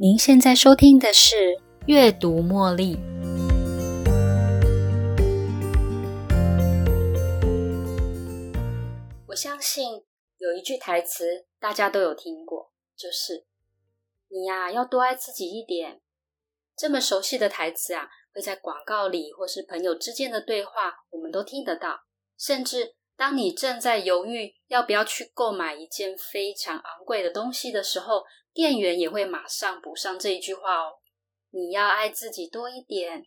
您现在收听的是《阅读茉莉》。我相信有一句台词大家都有听过，就是“你呀，要多爱自己一点”。这么熟悉的台词啊，会在广告里或是朋友之间的对话，我们都听得到。甚至当你正在犹豫要不要去购买一件非常昂贵的东西的时候，店员也会马上补上这一句话哦，你要爱自己多一点。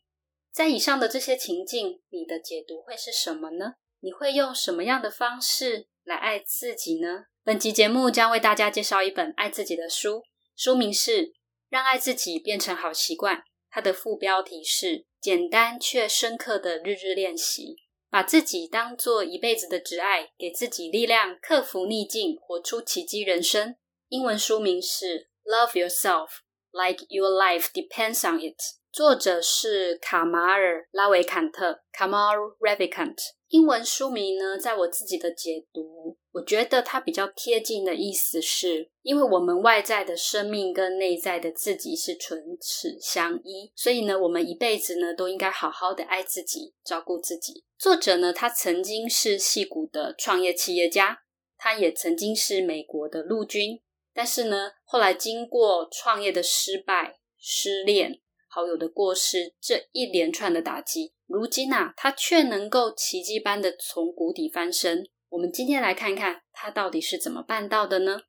在以上的这些情境，你的解读会是什么呢？你会用什么样的方式来爱自己呢？本集节目将为大家介绍一本爱自己的书，书名是《让爱自己变成好习惯》，它的副标题是“简单却深刻的日日练习”，把自己当做一辈子的挚爱，给自己力量，克服逆境，活出奇迹人生。英文书名是 Love Yourself Like Your Life Depends on It，作者是卡马尔拉维坎特 （Kamal Ravikant）。英文书名呢，在我自己的解读，我觉得它比较贴近的意思是，因为我们外在的生命跟内在的自己是唇齿相依，所以呢，我们一辈子呢都应该好好的爱自己，照顾自己。作者呢，他曾经是戏骨的创业企业家，他也曾经是美国的陆军。但是呢，后来经过创业的失败、失恋、好友的过世这一连串的打击，如今啊，他却能够奇迹般的从谷底翻身。我们今天来看看他到底是怎么办到的呢？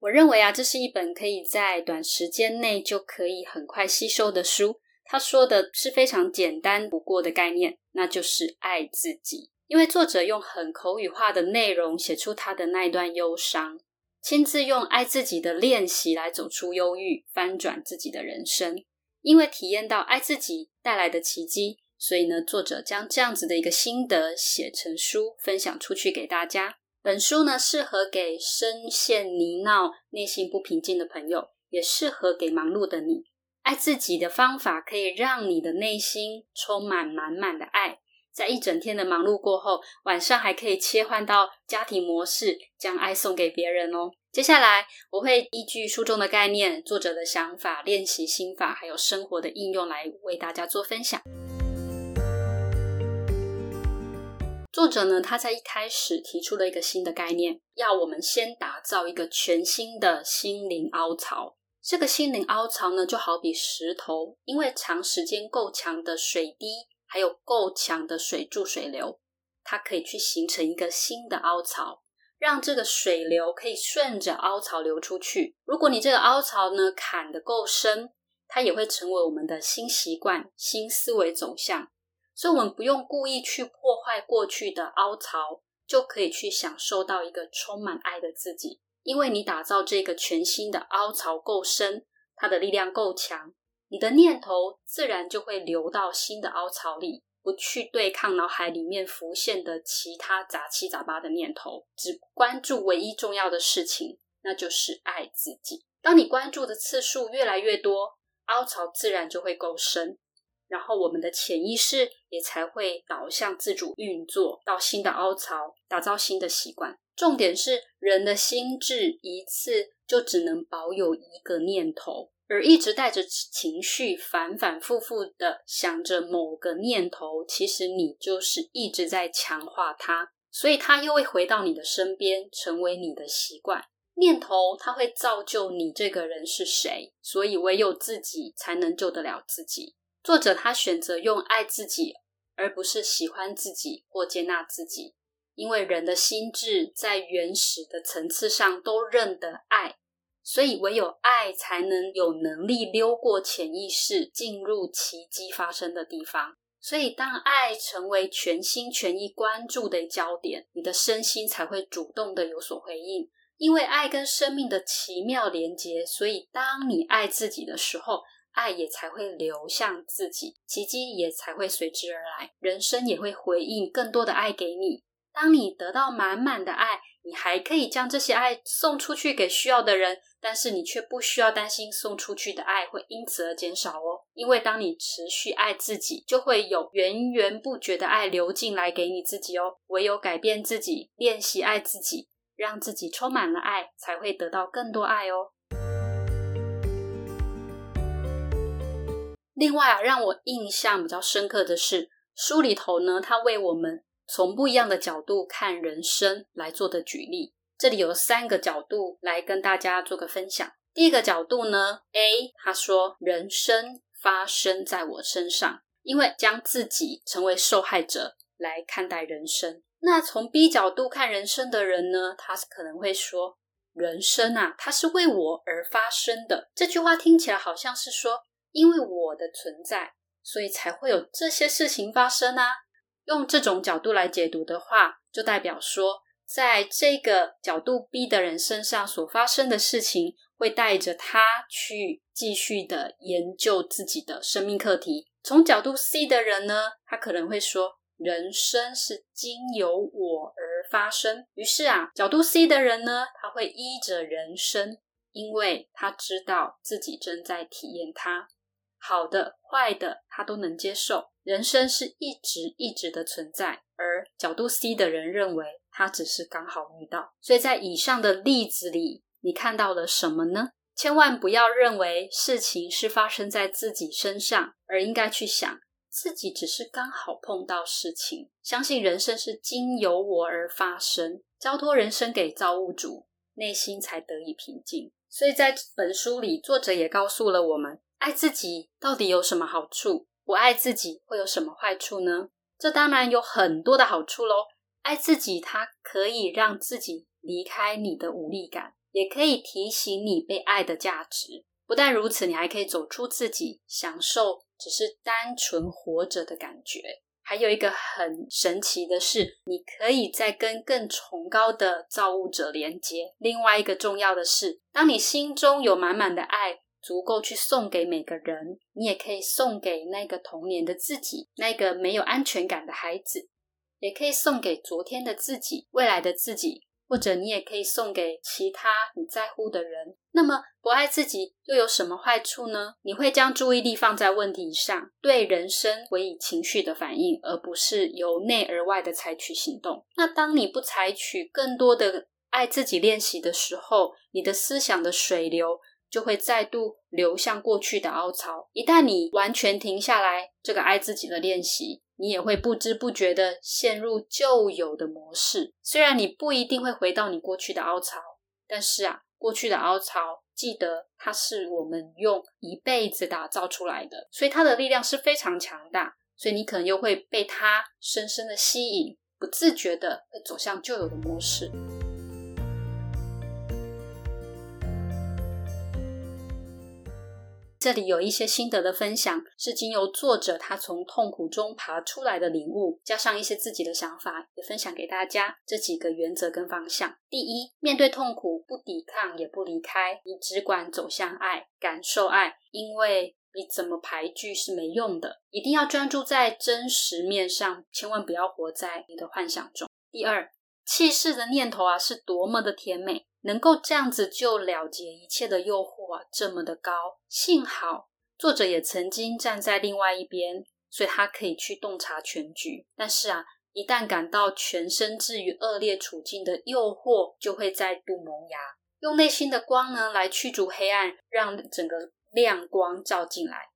我认为啊，这是一本可以在短时间内就可以很快吸收的书。他说的是非常简单不过的概念，那就是爱自己。因为作者用很口语化的内容写出他的那一段忧伤，亲自用爱自己的练习来走出忧郁，翻转自己的人生。因为体验到爱自己带来的奇迹，所以呢，作者将这样子的一个心得写成书，分享出去给大家。本书呢，适合给深陷泥淖、内心不平静的朋友，也适合给忙碌的你。爱自己的方法可以让你的内心充满满满的爱。在一整天的忙碌过后，晚上还可以切换到家庭模式，将爱送给别人哦。接下来，我会依据书中的概念、作者的想法、练习心法，还有生活的应用来为大家做分享。作者呢，他在一开始提出了一个新的概念，要我们先打造一个全新的心灵凹槽。这个心灵凹槽呢，就好比石头，因为长时间够强的水滴。还有够强的水柱水流，它可以去形成一个新的凹槽，让这个水流可以顺着凹槽流出去。如果你这个凹槽呢砍得够深，它也会成为我们的新习惯、新思维走向。所以，我们不用故意去破坏过去的凹槽，就可以去享受到一个充满爱的自己。因为你打造这个全新的凹槽够深，它的力量够强。你的念头自然就会流到新的凹槽里，不去对抗脑海里面浮现的其他杂七杂八的念头，只关注唯一重要的事情，那就是爱自己。当你关注的次数越来越多，凹槽自然就会够深，然后我们的潜意识也才会导向自主运作到新的凹槽，打造新的习惯。重点是人的心智一次就只能保有一个念头。而一直带着情绪反反复复的想着某个念头，其实你就是一直在强化它，所以它又会回到你的身边，成为你的习惯。念头它会造就你这个人是谁，所以唯有自己才能救得了自己。作者他选择用爱自己，而不是喜欢自己或接纳自己，因为人的心智在原始的层次上都认得爱。所以，唯有爱才能有能力溜过潜意识，进入奇迹发生的地方。所以，当爱成为全心全意关注的焦点，你的身心才会主动的有所回应。因为爱跟生命的奇妙连接，所以当你爱自己的时候，爱也才会流向自己，奇迹也才会随之而来，人生也会回应更多的爱给你。当你得到满满的爱。你还可以将这些爱送出去给需要的人，但是你却不需要担心送出去的爱会因此而减少哦。因为当你持续爱自己，就会有源源不绝的爱流进来给你自己哦。唯有改变自己，练习爱自己，让自己充满了爱，才会得到更多爱哦。另外啊，让我印象比较深刻的是，书里头呢，他为我们从不一样的角度看人生来做的举例。这里有三个角度来跟大家做个分享。第一个角度呢，A 他说人生发生在我身上，因为将自己成为受害者来看待人生。那从 B 角度看人生的人呢，他可能会说人生啊，它是为我而发生的。这句话听起来好像是说，因为我的存在，所以才会有这些事情发生啊。用这种角度来解读的话，就代表说。在这个角度 B 的人身上所发生的事情，会带着他去继续的研究自己的生命课题。从角度 C 的人呢，他可能会说，人生是经由我而发生。于是啊，角度 C 的人呢，他会依着人生，因为他知道自己正在体验它，好的、坏的，他都能接受。人生是一直一直的存在，而角度 C 的人认为。他只是刚好遇到，所以在以上的例子里，你看到了什么呢？千万不要认为事情是发生在自己身上，而应该去想自己只是刚好碰到事情。相信人生是经由我而发生，交托人生给造物主，内心才得以平静。所以在本书里，作者也告诉了我们：爱自己到底有什么好处？不爱自己会有什么坏处呢？这当然有很多的好处喽。爱自己，它可以让自己离开你的无力感，也可以提醒你被爱的价值。不但如此，你还可以走出自己，享受只是单纯活着的感觉。还有一个很神奇的是，你可以在跟更崇高的造物者连接。另外一个重要的是，当你心中有满满的爱，足够去送给每个人，你也可以送给那个童年的自己，那个没有安全感的孩子。也可以送给昨天的自己、未来的自己，或者你也可以送给其他你在乎的人。那么，不爱自己又有什么坏处呢？你会将注意力放在问题上，对人生回以情绪的反应，而不是由内而外的采取行动。那当你不采取更多的爱自己练习的时候，你的思想的水流就会再度流向过去的凹槽。一旦你完全停下来这个爱自己的练习，你也会不知不觉的陷入旧有的模式。虽然你不一定会回到你过去的凹槽，但是啊，过去的凹槽，记得它是我们用一辈子打造出来的，所以它的力量是非常强大。所以你可能又会被它深深的吸引，不自觉的走向旧有的模式。这里有一些心得的分享，是经由作者他从痛苦中爬出来的领悟，加上一些自己的想法，也分享给大家。这几个原则跟方向：第一，面对痛苦不抵抗也不离开，你只管走向爱，感受爱，因为你怎么排拒是没用的，一定要专注在真实面上，千万不要活在你的幻想中。第二，气势的念头啊，是多么的甜美。能够这样子就了结一切的诱惑啊，这么的高。幸好作者也曾经站在另外一边，所以他可以去洞察全局。但是啊，一旦感到全身置于恶劣处境的诱惑，就会再度萌芽。用内心的光呢，来驱逐黑暗，让整个亮光照进来。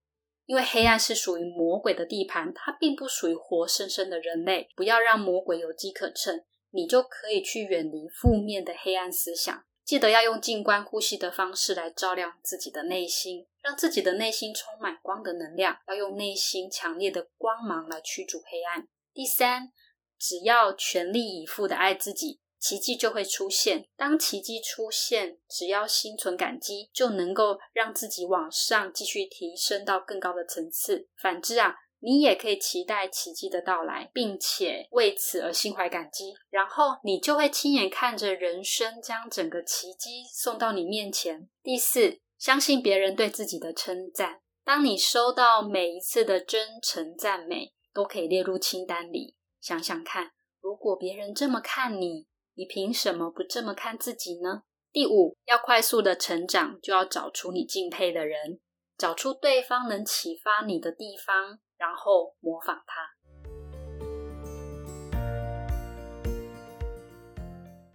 因为黑暗是属于魔鬼的地盘，它并不属于活生生的人类。不要让魔鬼有机可乘。你就可以去远离负面的黑暗思想，记得要用静观呼吸的方式来照亮自己的内心，让自己的内心充满光的能量。要用内心强烈的光芒来驱逐黑暗。第三，只要全力以赴的爱自己，奇迹就会出现。当奇迹出现，只要心存感激，就能够让自己往上继续提升到更高的层次。反之啊。你也可以期待奇迹的到来，并且为此而心怀感激，然后你就会亲眼看着人生将整个奇迹送到你面前。第四，相信别人对自己的称赞。当你收到每一次的真诚赞美，都可以列入清单里。想想看，如果别人这么看你，你凭什么不这么看自己呢？第五，要快速的成长，就要找出你敬佩的人，找出对方能启发你的地方。然后模仿他。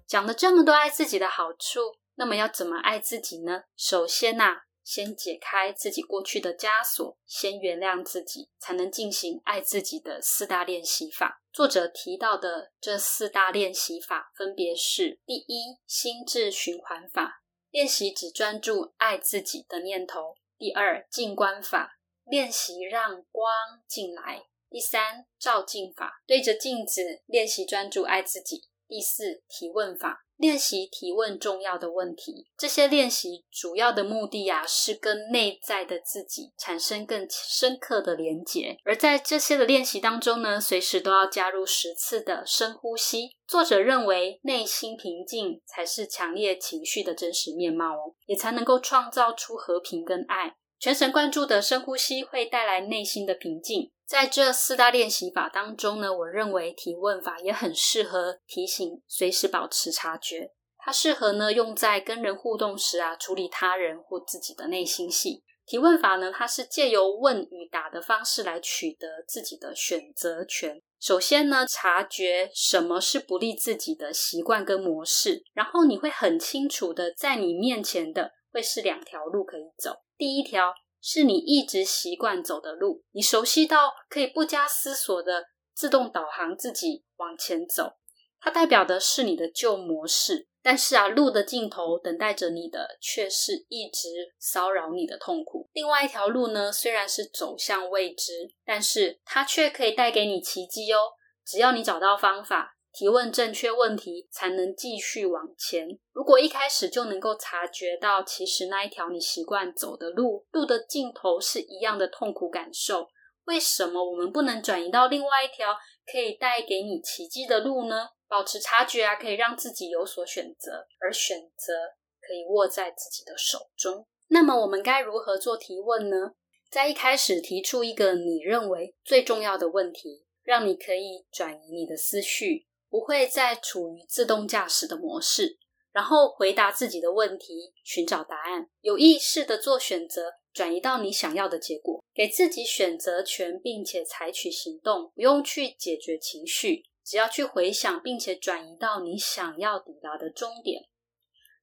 讲了这么多爱自己的好处，那么要怎么爱自己呢？首先呐，先解开自己过去的枷锁，先原谅自己，才能进行爱自己的四大练习法。作者提到的这四大练习法分别是：第一，心智循环法，练习只专注爱自己的念头；第二，静观法，练习让光进来；第三，照镜法，对着镜子练习专注爱自己；第四，提问法。练习提问重要的问题，这些练习主要的目的呀，是跟内在的自己产生更深刻的连结。而在这些的练习当中呢，随时都要加入十次的深呼吸。作者认为，内心平静才是强烈情绪的真实面貌哦，也才能够创造出和平跟爱。全神贯注的深呼吸会带来内心的平静。在这四大练习法当中呢，我认为提问法也很适合提醒，随时保持察觉。它适合呢用在跟人互动时啊，处理他人或自己的内心戏。提问法呢，它是借由问与答的方式来取得自己的选择权。首先呢，察觉什么是不利自己的习惯跟模式，然后你会很清楚的在你面前的会是两条路可以走。第一条。是你一直习惯走的路，你熟悉到可以不加思索的自动导航自己往前走。它代表的是你的旧模式，但是啊，路的尽头等待着你的却是一直骚扰你的痛苦。另外一条路呢，虽然是走向未知，但是它却可以带给你奇迹哦。只要你找到方法。提问正确问题，才能继续往前。如果一开始就能够察觉到，其实那一条你习惯走的路，路的尽头是一样的痛苦感受，为什么我们不能转移到另外一条可以带给你奇迹的路呢？保持察觉啊，可以让自己有所选择，而选择可以握在自己的手中。那么，我们该如何做提问呢？在一开始提出一个你认为最重要的问题，让你可以转移你的思绪。不会再处于自动驾驶的模式，然后回答自己的问题，寻找答案，有意识的做选择，转移到你想要的结果，给自己选择权，并且采取行动，不用去解决情绪，只要去回想，并且转移到你想要抵达的终点。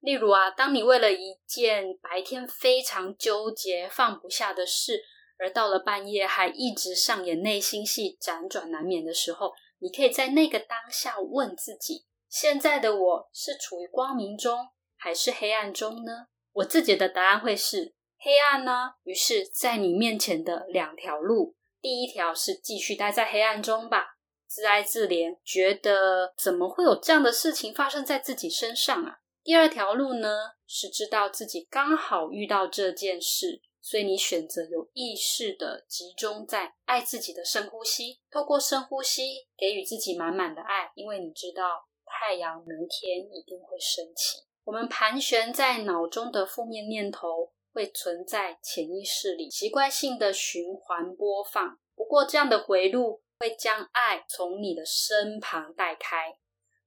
例如啊，当你为了一件白天非常纠结、放不下的事，而到了半夜还一直上演内心戏、辗转难眠的时候。你可以在那个当下问自己：现在的我是处于光明中还是黑暗中呢？我自己的答案会是黑暗呢。于是，在你面前的两条路，第一条是继续待在黑暗中吧，自哀自怜，觉得怎么会有这样的事情发生在自己身上啊？第二条路呢，是知道自己刚好遇到这件事。所以你选择有意识的集中在爱自己的深呼吸，透过深呼吸给予自己满满的爱，因为你知道太阳明天一定会升起。我们盘旋在脑中的负面念头会存在潜意识里，习惯性的循环播放。不过这样的回路会将爱从你的身旁带开。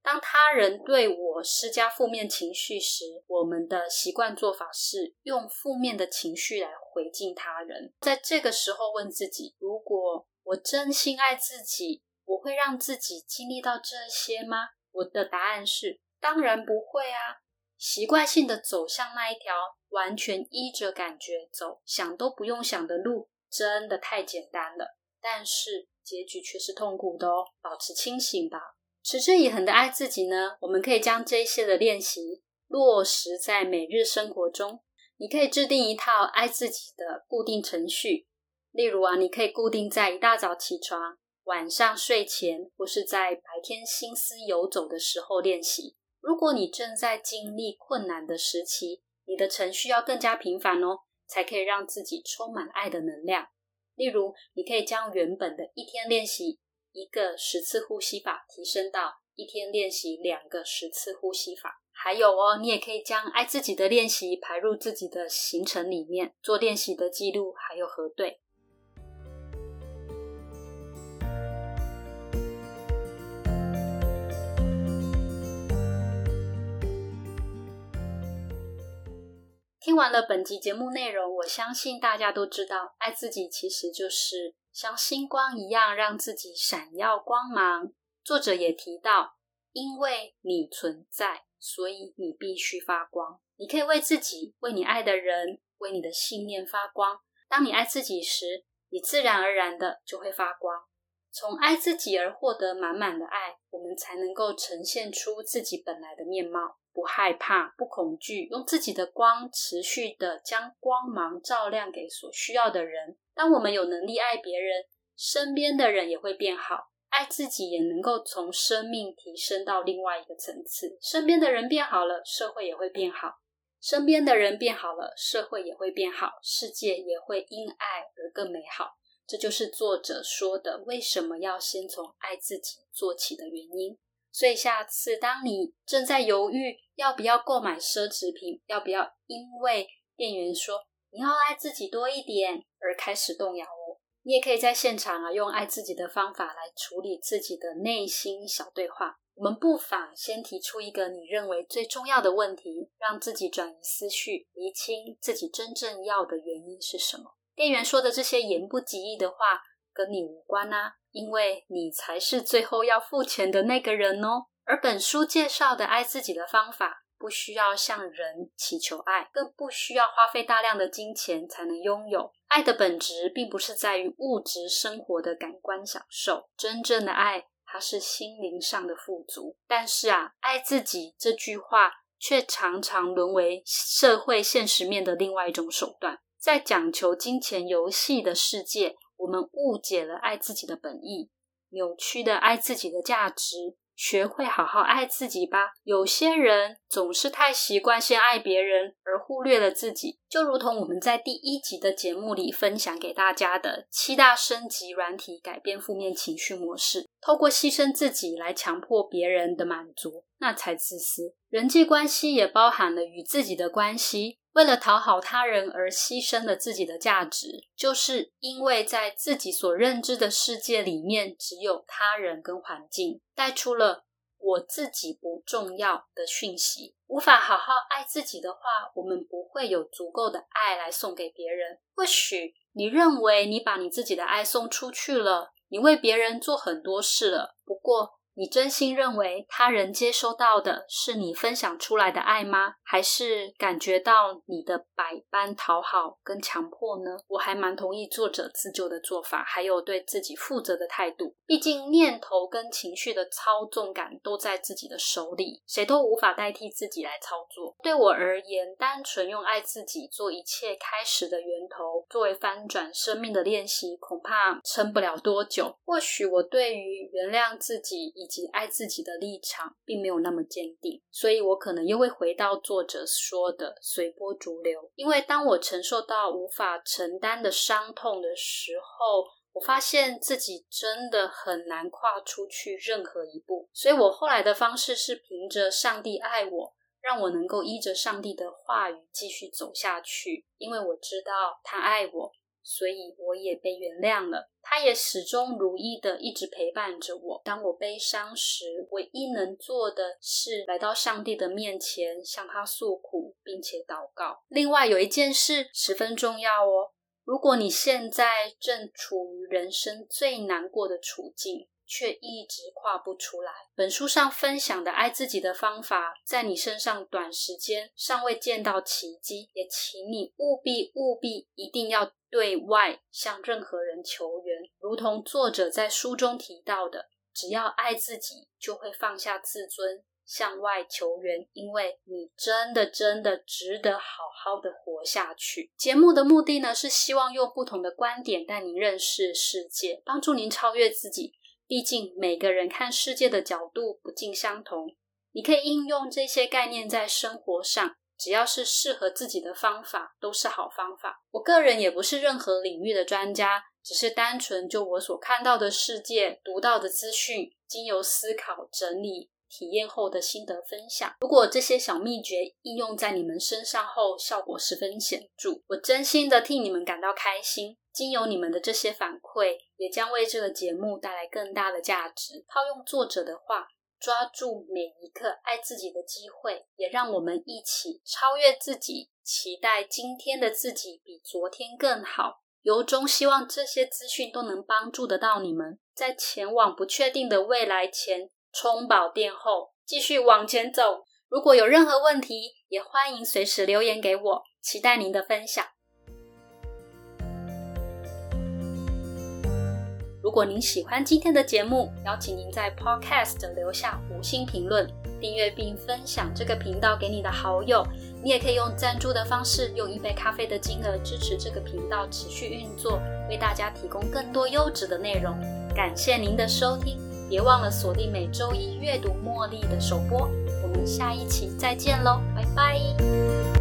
当他人对我施加负面情绪时，我们的习惯做法是用负面的情绪来回敬他人。在这个时候，问自己：如果我真心爱自己，我会让自己经历到这些吗？我的答案是：当然不会啊！习惯性的走向那一条完全依着感觉走、想都不用想的路，真的太简单了。但是结局却是痛苦的哦！保持清醒吧。持之以恒的爱自己呢？我们可以将这些的练习落实在每日生活中。你可以制定一套爱自己的固定程序，例如啊，你可以固定在一大早起床、晚上睡前，或是在白天心思游走的时候练习。如果你正在经历困难的时期，你的程序要更加频繁哦，才可以让自己充满爱的能量。例如，你可以将原本的一天练习。一个十次呼吸法提升到一天练习两个十次呼吸法，还有哦，你也可以将爱自己的练习排入自己的行程里面，做练习的记录还有核对。听完了本集节目内容，我相信大家都知道，爱自己其实就是。像星光一样让自己闪耀光芒。作者也提到，因为你存在，所以你必须发光。你可以为自己、为你爱的人、为你的信念发光。当你爱自己时，你自然而然的就会发光。从爱自己而获得满满的爱，我们才能够呈现出自己本来的面貌，不害怕、不恐惧，用自己的光持续的将光芒照亮给所需要的人。当我们有能力爱别人，身边的人也会变好。爱自己也能够从生命提升到另外一个层次。身边的人变好了，社会也会变好；身边的人变好了，社会也会变好，世界也会因爱而更美好。这就是作者说的为什么要先从爱自己做起的原因。所以，下次当你正在犹豫要不要购买奢侈品，要不要因为店员说你要爱自己多一点而开始动摇哦。你也可以在现场啊，用爱自己的方法来处理自己的内心小对话。我们不妨先提出一个你认为最重要的问题，让自己转移思绪，厘清自己真正要的原因是什么。店员说的这些言不及义的话，跟你无关啊，因为你才是最后要付钱的那个人哦。而本书介绍的爱自己的方法。不需要向人祈求爱，更不需要花费大量的金钱才能拥有。爱的本质并不是在于物质生活的感官享受，真正的爱，它是心灵上的富足。但是啊，爱自己这句话却常常沦为社会现实面的另外一种手段。在讲求金钱游戏的世界，我们误解了爱自己的本意，扭曲的爱自己的价值。学会好好爱自己吧。有些人总是太习惯先爱别人，而忽略了自己。就如同我们在第一集的节目里分享给大家的七大升级软体，改变负面情绪模式，透过牺牲自己来强迫别人的满足，那才自私。人际关系也包含了与自己的关系。为了讨好他人而牺牲了自己的价值，就是因为在自己所认知的世界里面，只有他人跟环境，带出了我自己不重要的讯息。无法好好爱自己的话，我们不会有足够的爱来送给别人。或许你认为你把你自己的爱送出去了，你为别人做很多事了，不过。你真心认为他人接收到的是你分享出来的爱吗？还是感觉到你的百般讨好跟强迫呢？我还蛮同意作者自救的做法，还有对自己负责的态度。毕竟念头跟情绪的操纵感都在自己的手里，谁都无法代替自己来操作。对我而言，单纯用爱自己做一切开始的源头，作为翻转生命的练习，恐怕撑不了多久。或许我对于原谅自己以及爱自己的立场并没有那么坚定，所以我可能又会回到作者说的随波逐流。因为当我承受到无法承担的伤痛的时候，我发现自己真的很难跨出去任何一步。所以我后来的方式是凭着上帝爱我，让我能够依着上帝的话语继续走下去，因为我知道他爱我。所以我也被原谅了，他也始终如一的一直陪伴着我。当我悲伤时，唯一能做的是来到上帝的面前，向他诉苦，并且祷告。另外有一件事十分重要哦，如果你现在正处于人生最难过的处境。却一直跨不出来。本书上分享的爱自己的方法，在你身上短时间尚未见到奇迹，也请你务必务必一定要对外向任何人求援。如同作者在书中提到的，只要爱自己，就会放下自尊，向外求援，因为你真的真的值得好好的活下去。节目的目的呢，是希望用不同的观点带您认识世界，帮助您超越自己。毕竟每个人看世界的角度不尽相同，你可以应用这些概念在生活上，只要是适合自己的方法都是好方法。我个人也不是任何领域的专家，只是单纯就我所看到的世界、读到的资讯，经由思考整理。体验后的心得分享。如果这些小秘诀应用在你们身上后，效果十分显著，我真心的替你们感到开心。经由你们的这些反馈，也将为这个节目带来更大的价值。套用作者的话，抓住每一刻爱自己的机会，也让我们一起超越自己，期待今天的自己比昨天更好。由衷希望这些资讯都能帮助得到你们，在前往不确定的未来前。充饱电后，继续往前走。如果有任何问题，也欢迎随时留言给我，期待您的分享。如果您喜欢今天的节目，邀请您在 Podcast 留下五星评论，订阅并分享这个频道给你的好友。你也可以用赞助的方式，用一杯咖啡的金额支持这个频道持续运作，为大家提供更多优质的内容。感谢您的收听，别忘了锁定每周一阅读茉莉的首播。我们下一期再见喽，拜拜。